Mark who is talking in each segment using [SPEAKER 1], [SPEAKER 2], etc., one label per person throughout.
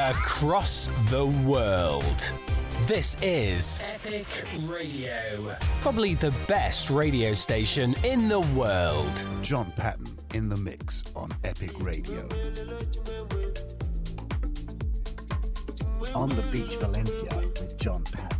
[SPEAKER 1] across the world. This is
[SPEAKER 2] Epic Radio.
[SPEAKER 1] probably the best radio station in the world.
[SPEAKER 3] John Patton in the mix on Epic Radio.
[SPEAKER 4] On the Beach Valencia with John Patton.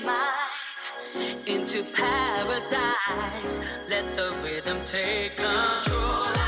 [SPEAKER 5] Mind into paradise. Let the rhythm take control.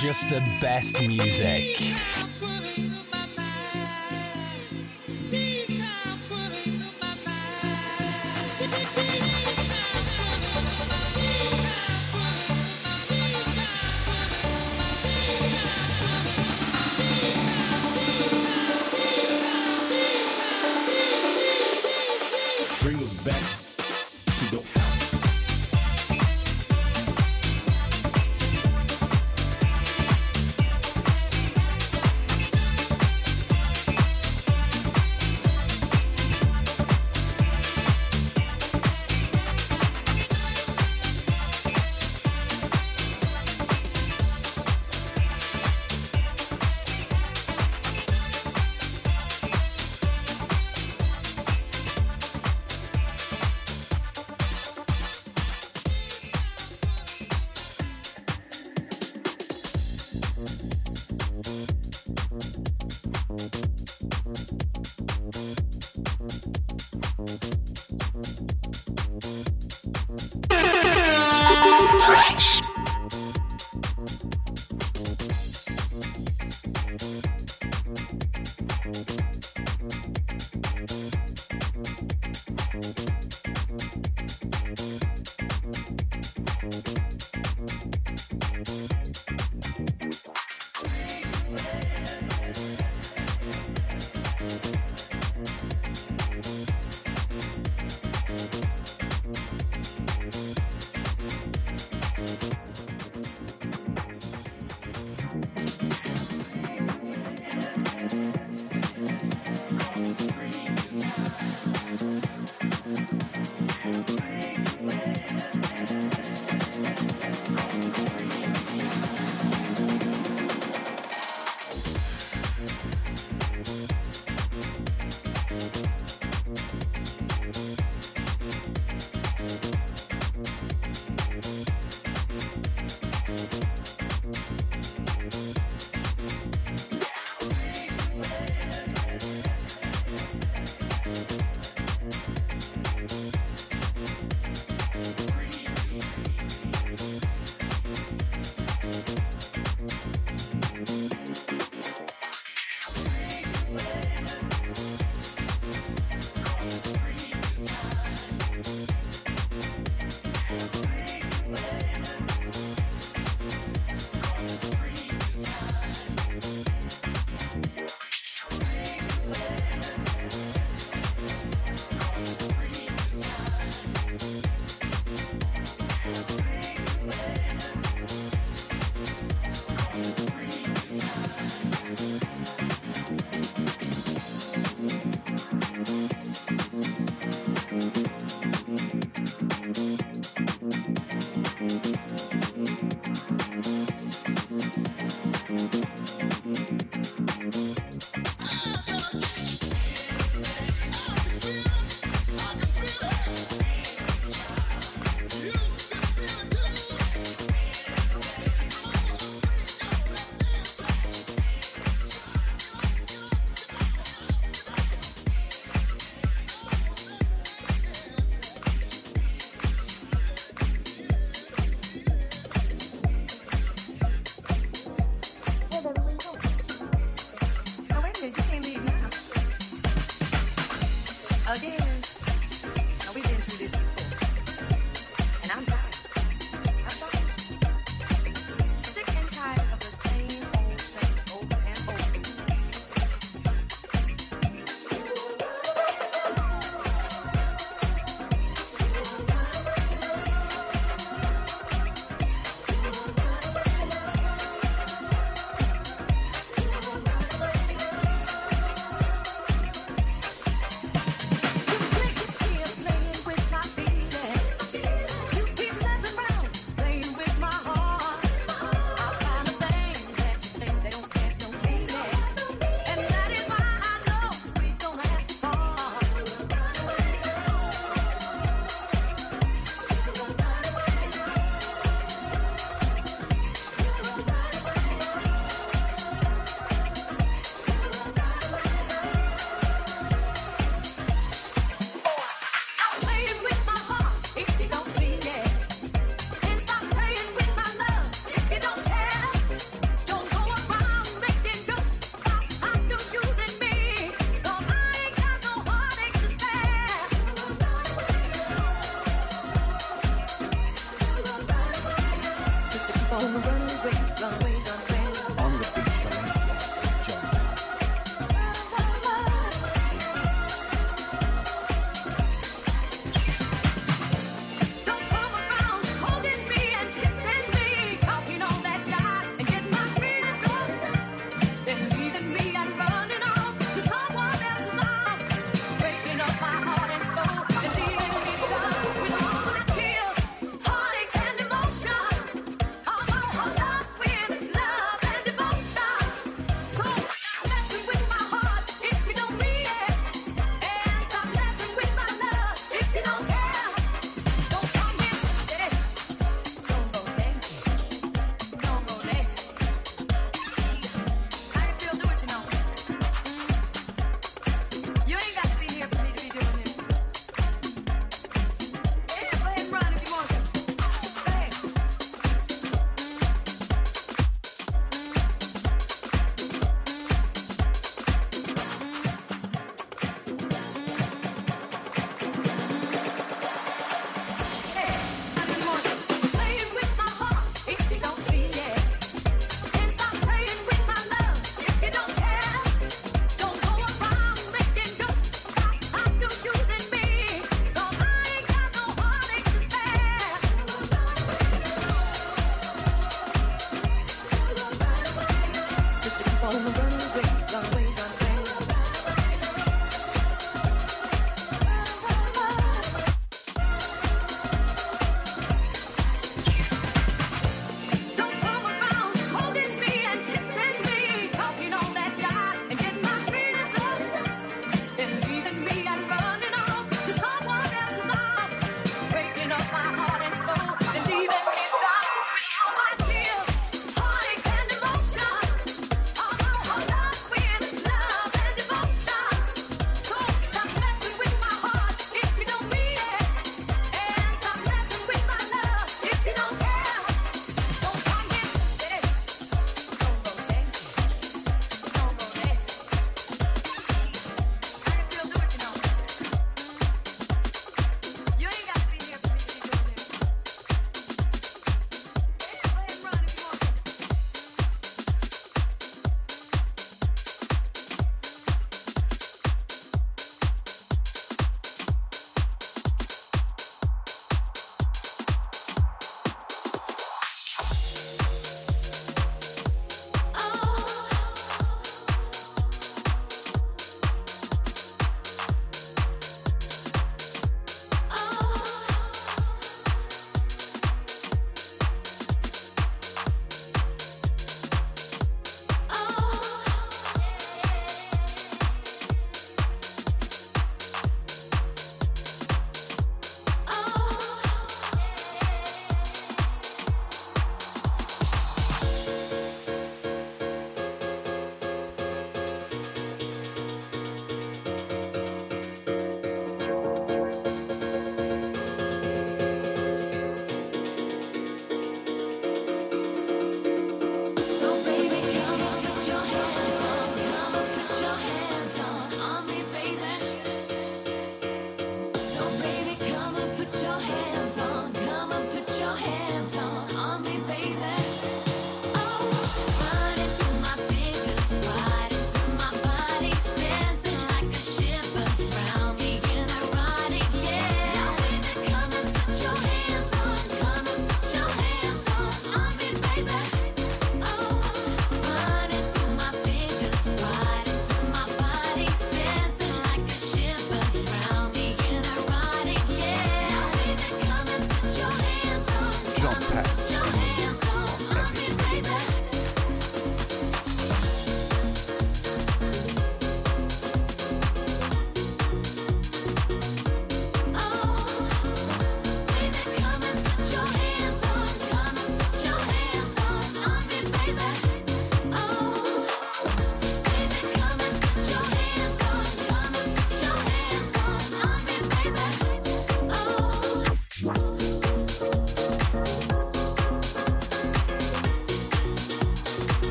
[SPEAKER 6] Just the best music.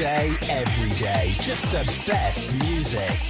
[SPEAKER 7] Day, every day. Just the best music.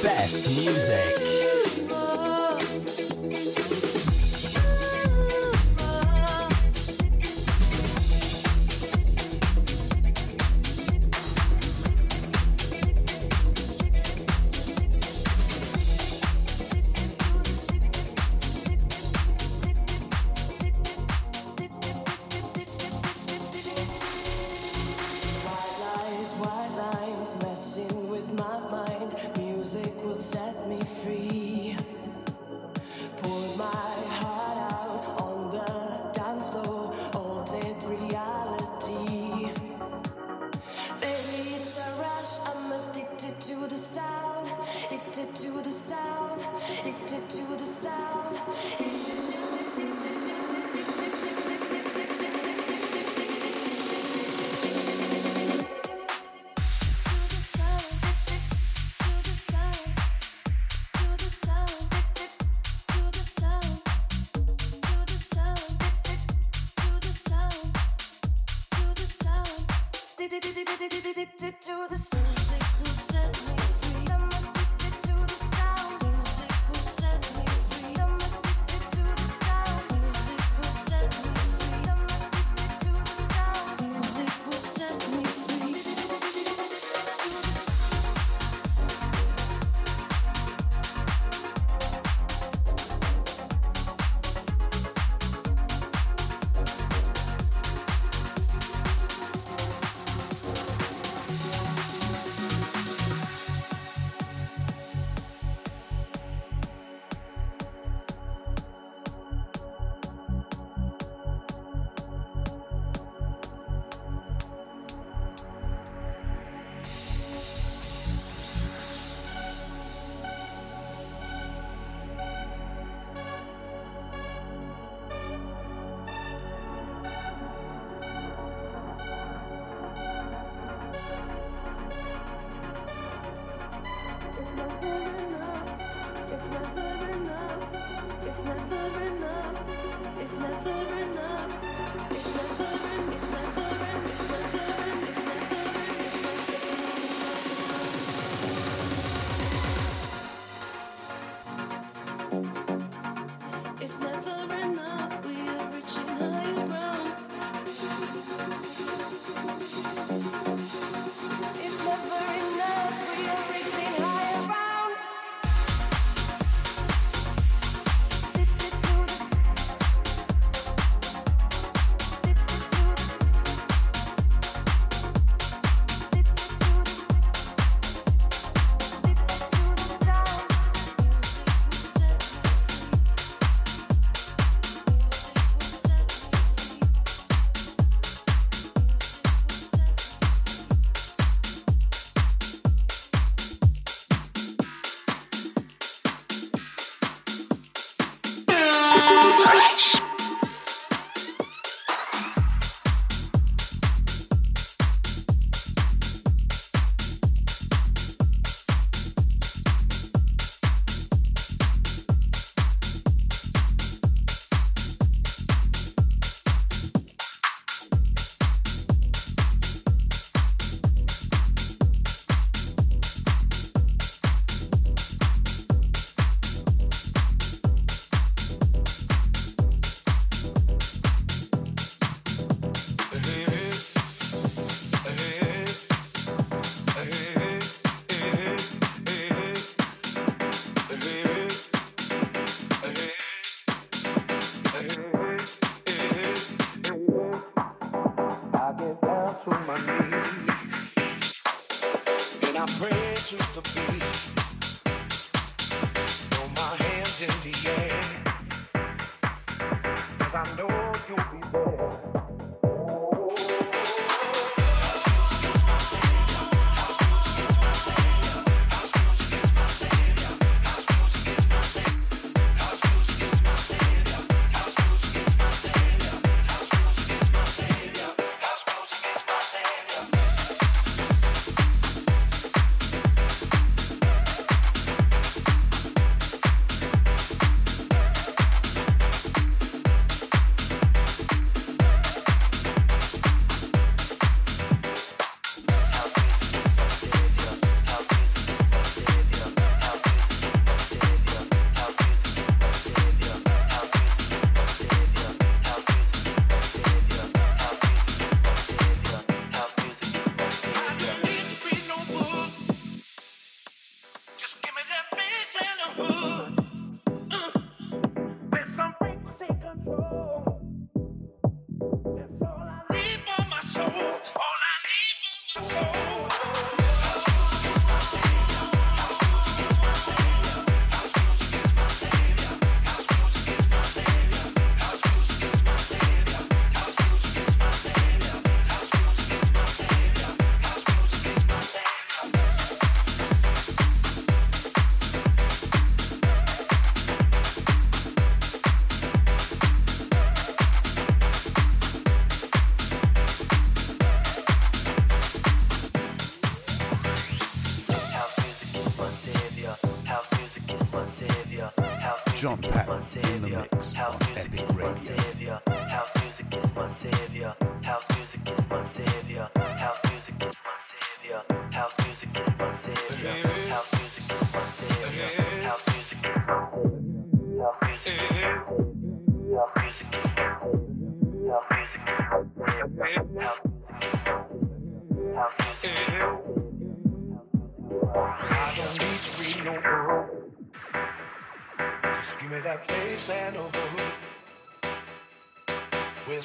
[SPEAKER 8] Best
[SPEAKER 9] music.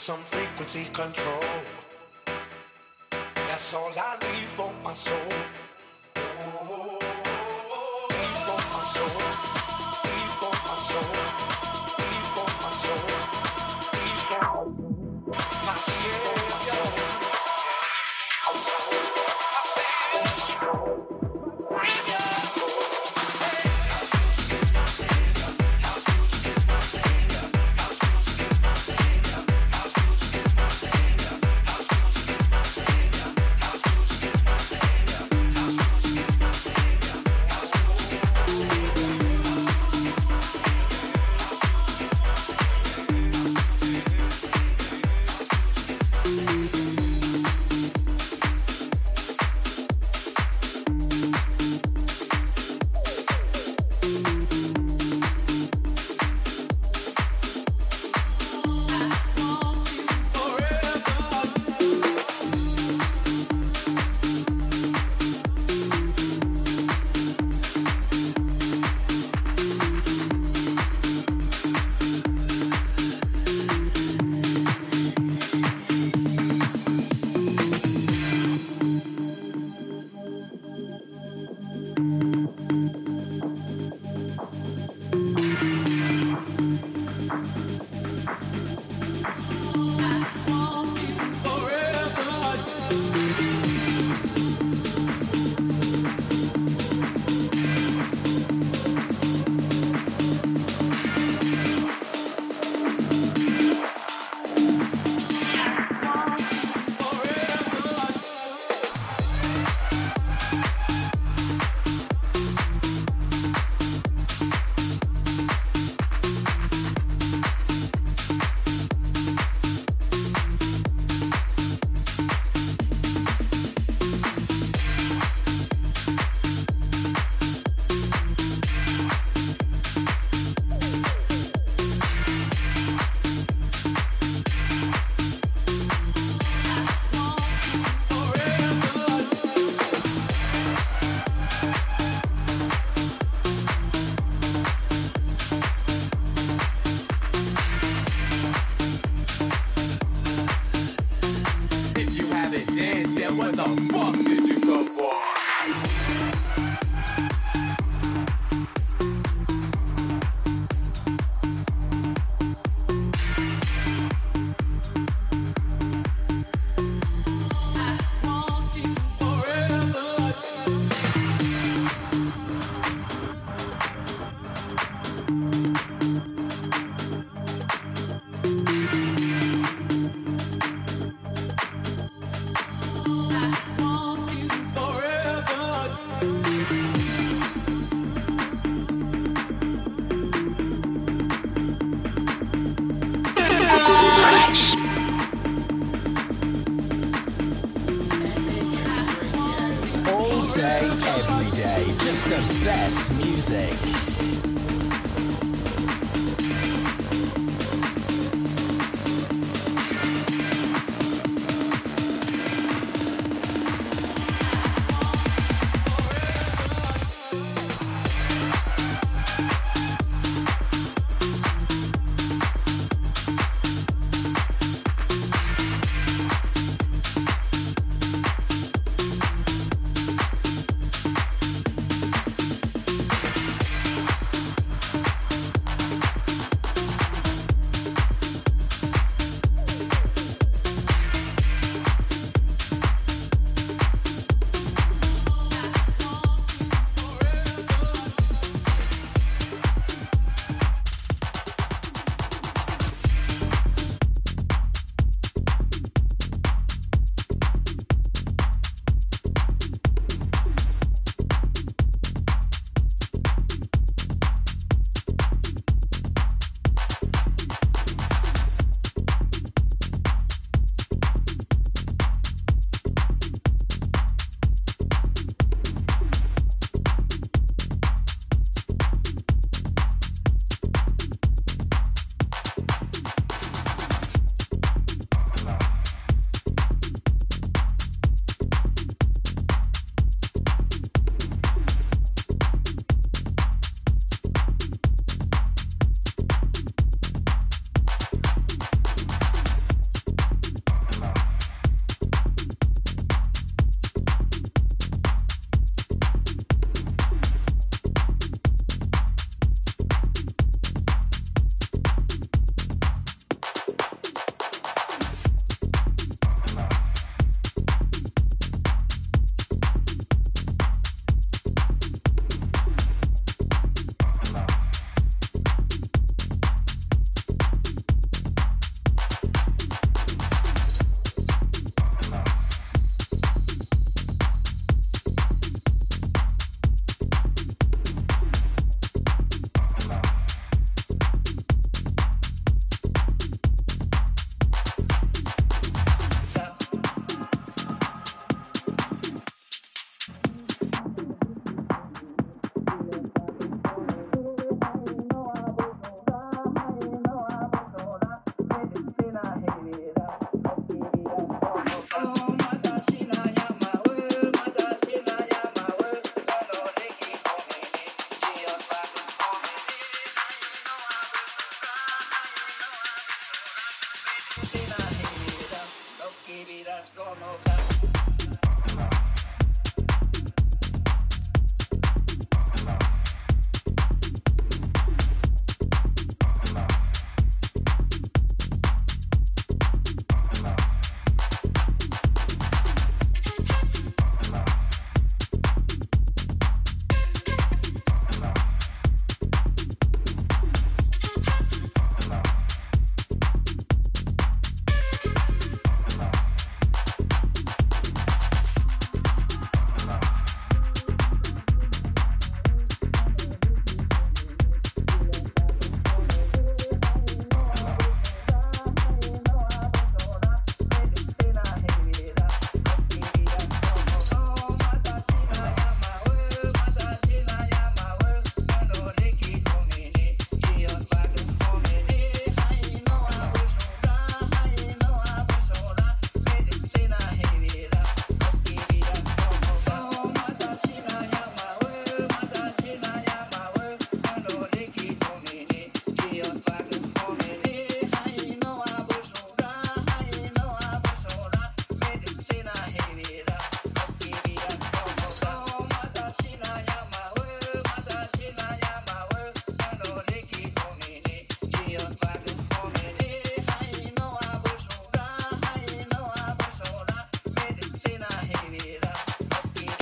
[SPEAKER 10] some frequency control. That's all I leave for my soul.
[SPEAKER 7] music.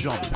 [SPEAKER 11] John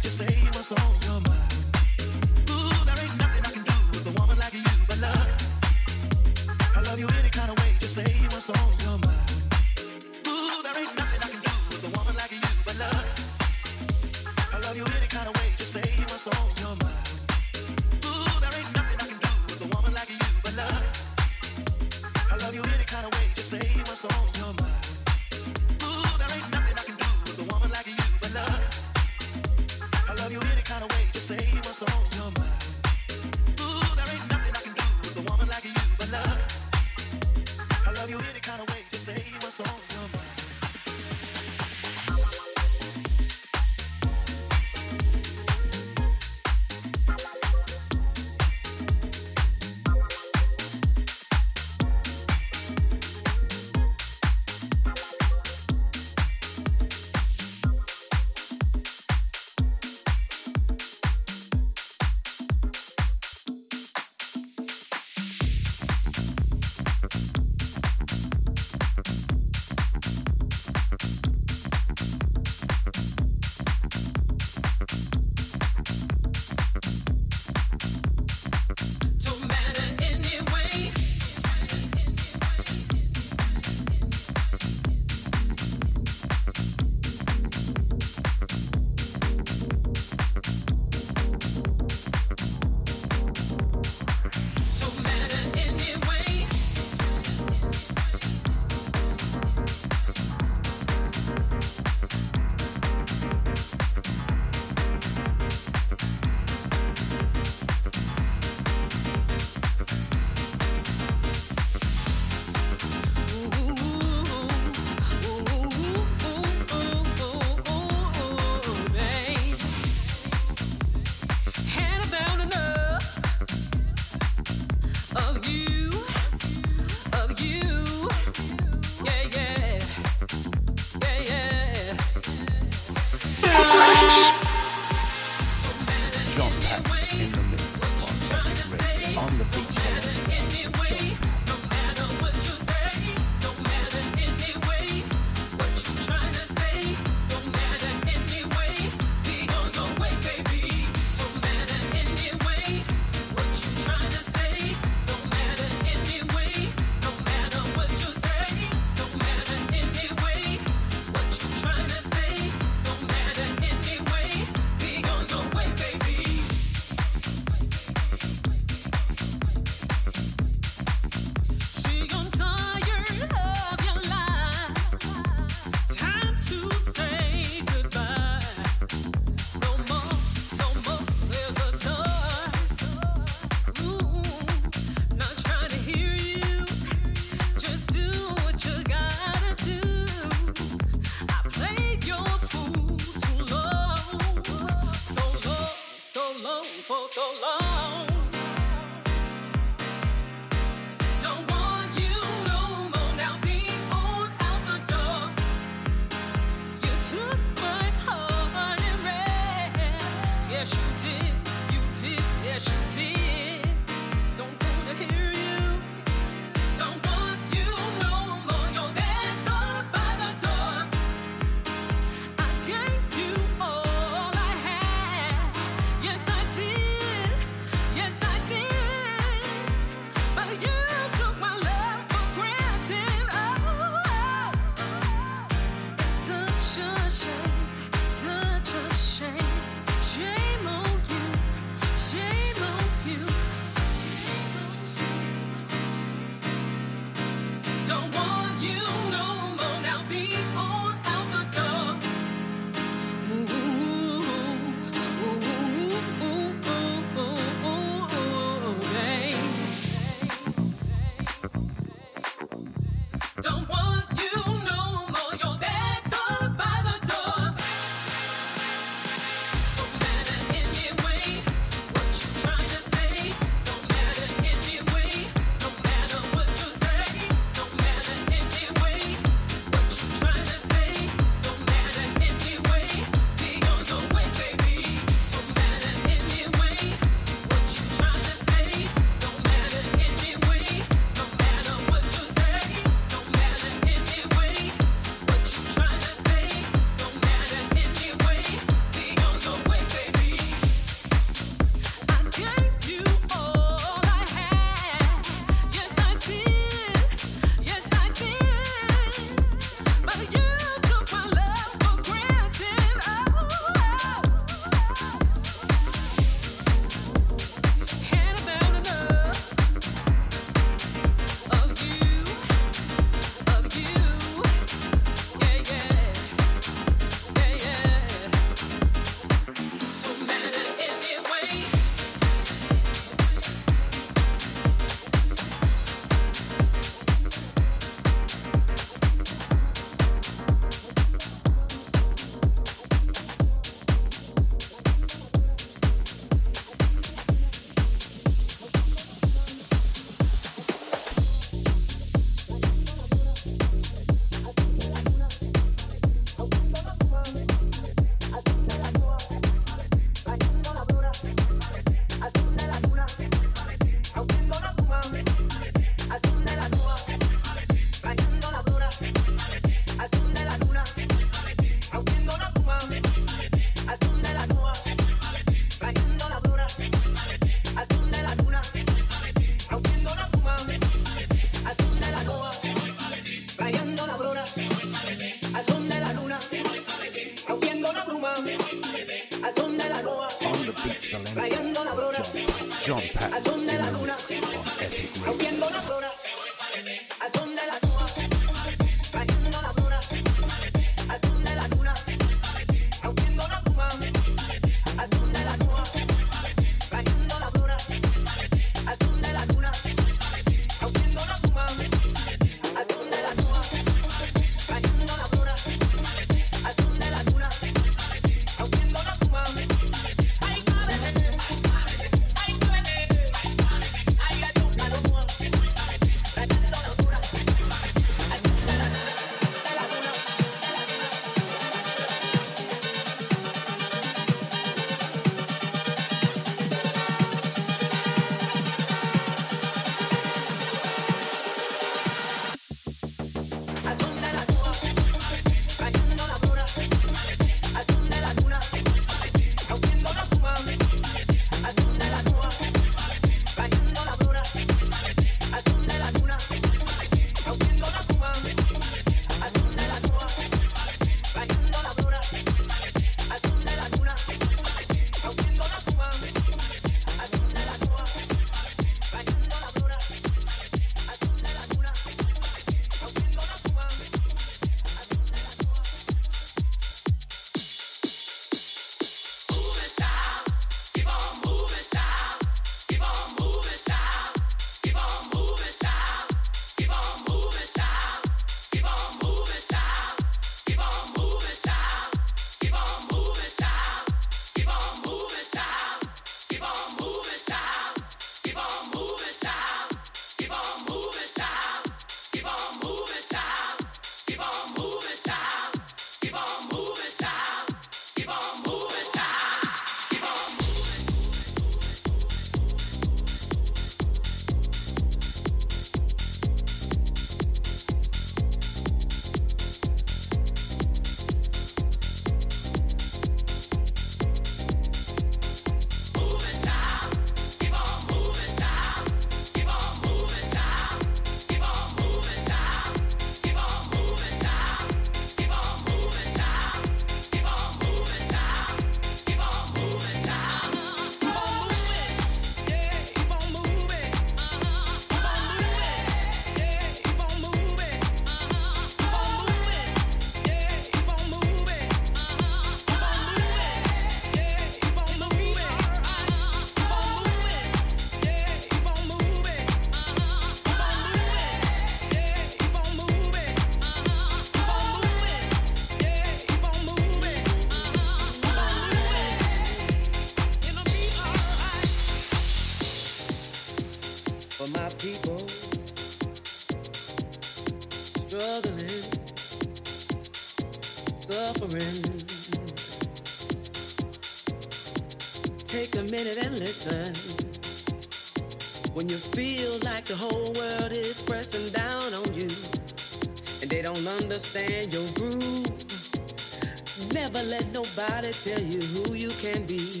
[SPEAKER 7] tell you who you can be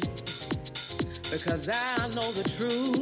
[SPEAKER 7] because I know the truth.